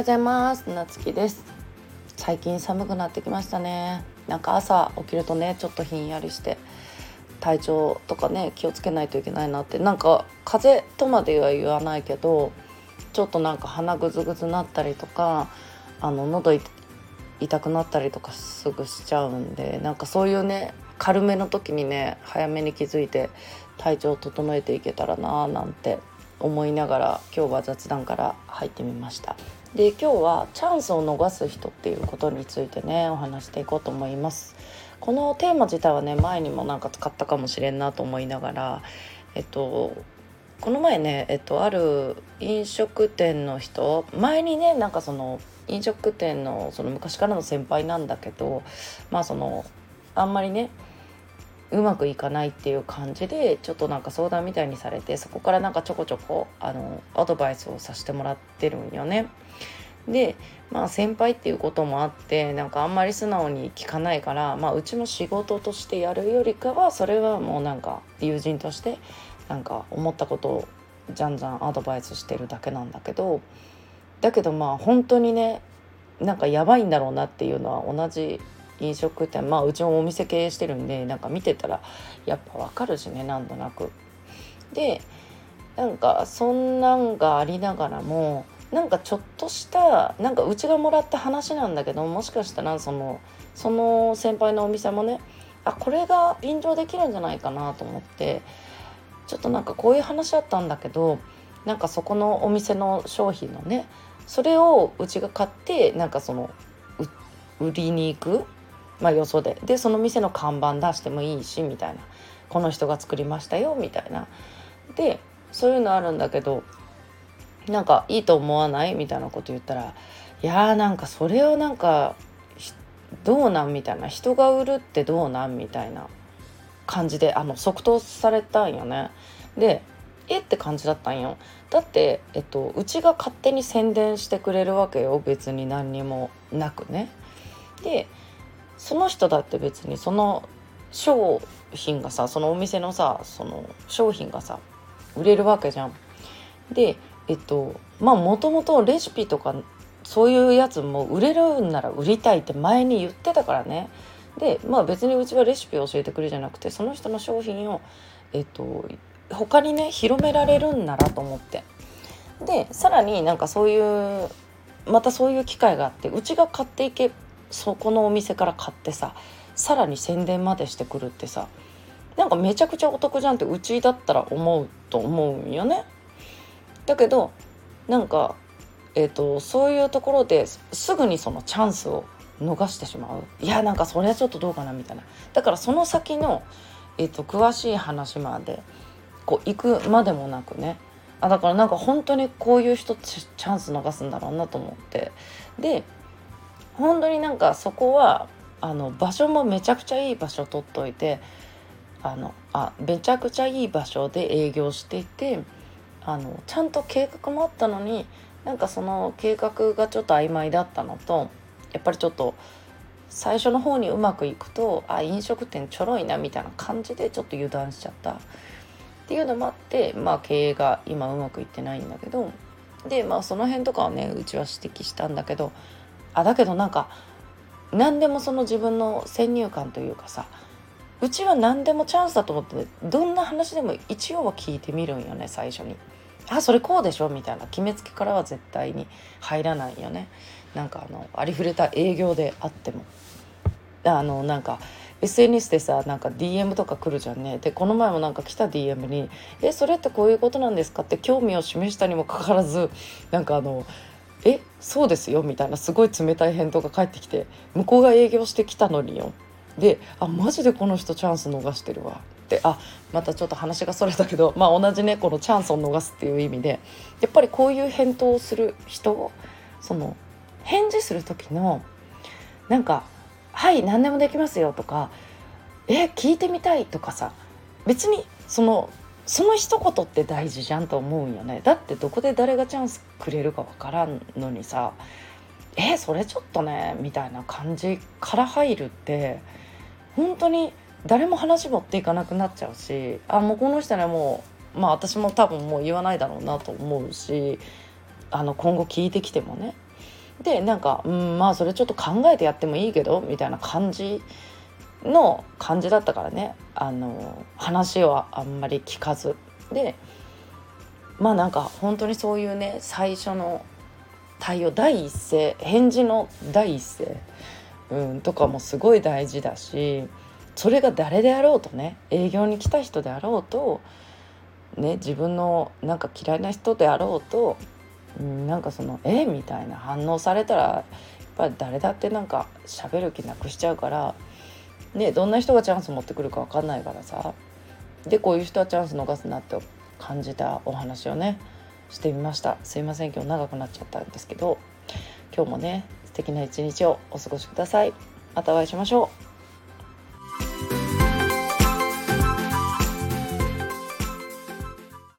ようございます。なつきです。最近寒くなってきましたね。なんか朝起きるとねちょっとひんやりして体調とかね気をつけないといけないなって。なんか風邪とまでは言わないけどちょっとなんか鼻ぐずぐずなったりとかあの喉痛くなったりとかすぐしちゃうんでなんかそういうね軽めの時にね早めに気づいて体調を整えていけたらなーなんて思いながら今日は雑談から入ってみました。で今日はチャンスを逃す人っていうことについてねお話していこうと思います。このテーマ自体はね前にもなんか使ったかもしれんなと思いながらえっとこの前ね、えっと、ある飲食店の人前にねなんかその飲食店のその昔からの先輩なんだけどまあそのあんまりねうまくいかないっていう感じでちょっとなんか相談みたいにされてそこからなんかちょこちょこあのアドバイスをさせてもらってるんよね。でまあ先輩っていうこともあってなんかあんまり素直に聞かないから、まあ、うちの仕事としてやるよりかはそれはもうなんか友人としてなんか思ったことをじゃんじゃんアドバイスしてるだけなんだけどだけどまあ本当にねなんかやばいんだろうなっていうのは同じ飲食店まあうちもお店経営してるんでなんか見てたらやっぱわかるしねなんとなく。でなんかそんなんがありながらもなんかちょっとしたなんかうちがもらった話なんだけどもしかしたらそのその先輩のお店もねあこれが便乗できるんじゃないかなと思ってちょっとなんかこういう話あったんだけどなんかそこのお店の商品のねそれをうちが買ってなんかその売りに行くまあ、よそで。でその店の看板出してもいいしみたいな。この人が作りましたよみたいな。でそういうのあるんだけどなんかいいと思わない？みたいなこと言ったらいやーなんかそれをなんかどうなん？みたいな。人が売るってどうなん？みたいな。感じであの即答されたんよね。でえ？って感じだったんよ。だって、えっと、うちが勝手に宣伝してくれるわけよ。別に何にもなくね。でその人だって別にその商品がさそのお店のさその商品がさ売れるわけじゃん。でえっとまあもともとレシピとかそういうやつも売れるんなら売りたいって前に言ってたからね。でまあ別にうちはレシピを教えてくれじゃなくてその人の商品をえっと他にね広められるんならと思って。でさらになんかそういうまたそういう機会があってうちが買っていけそこのお店から買ってささらに宣伝までしてくるってさなんかめちゃくちゃお得じゃんってうちだったら思うと思うんよね。だけどなんか、えーと、そういうところですぐにそのチャンスを逃してしまう。いやなんかそれはちょっとどうかなみたいな。だからその先の、えーと、と詳しい話までこう行くまでもなくね。あだからなんか本当にこういう人チャンス逃すんだろうなと思って。で本当になんかそこはあの場所もめちゃくちゃいい場所取っといてあのあめちゃくちゃいい場所で営業していてあのちゃんと計画もあったのになんかその計画がちょっと曖昧だったのとやっぱりちょっと最初の方にうまくいくとあ飲食店ちょろいなみたいな感じでちょっと油断しちゃった。っていうのもあってまあ経営が今うまくいってないんだけどでまあその辺とかはねうちは指摘したんだけどあだけどなんか何でもその自分の先入観というかさうちは何でもチャンスだと思ってどんな話でも一応は聞いてみるんよね最初に。あそれこうでしょみたいな決めつけからは絶対に入らないよね。なんかあのありふれた営業であっても。あのなんか SNS でさなんか DM とか来るじゃんねでこの前もなんか来た DM に「えそれってこういうことなんですか?」って興味を示したにもかかわらずなんかあのえそうですよみたいなすごい冷たい返答が返ってきて向こうが営業してきたのによ。であマジでこの人チャンス逃してるわ。ってあまたちょっと話がそれたけどまあ同じねこのチャンスを逃すっていう意味でやっぱりこういう返答をする人その返事する時のなんか「はい何でもできますよ」とか「え聞いてみたい」とかさ別にそのその一言って大事じゃんと思うよね。だってどこで誰がチャンスくれるか分からんのにさえそれちょっとねみたいな感じから入るって本当に誰も話持っていかなくなっちゃうしあもうこの人ねもうまあ私も多分もう言わないだろうなと思うしあの今後聞いてきてもね。でなんか、うん、まあそれちょっと考えてやってもいいけどみたいな感じの感じだったからね。あの話はあんまり聞かず。でまあなんか本当にそういうね最初の対応第一声返事の第一声、うん、とかもすごい大事だしそれが誰であろうとね営業に来た人であろうと、ね、自分のなんか嫌いな人であろうと、うん、なんかその「え？みたいな反応されたらやっぱり誰だってなんか喋る気なくしちゃうから、ね、どんな人がチャンス持ってくるか分かんないからさ。でこういう人はチャンス逃すなって感じたお話をねしてみました。すいません今日長くなっちゃったんですけど。今日もね素敵な一日をお過ごしください。またお会いしましょう。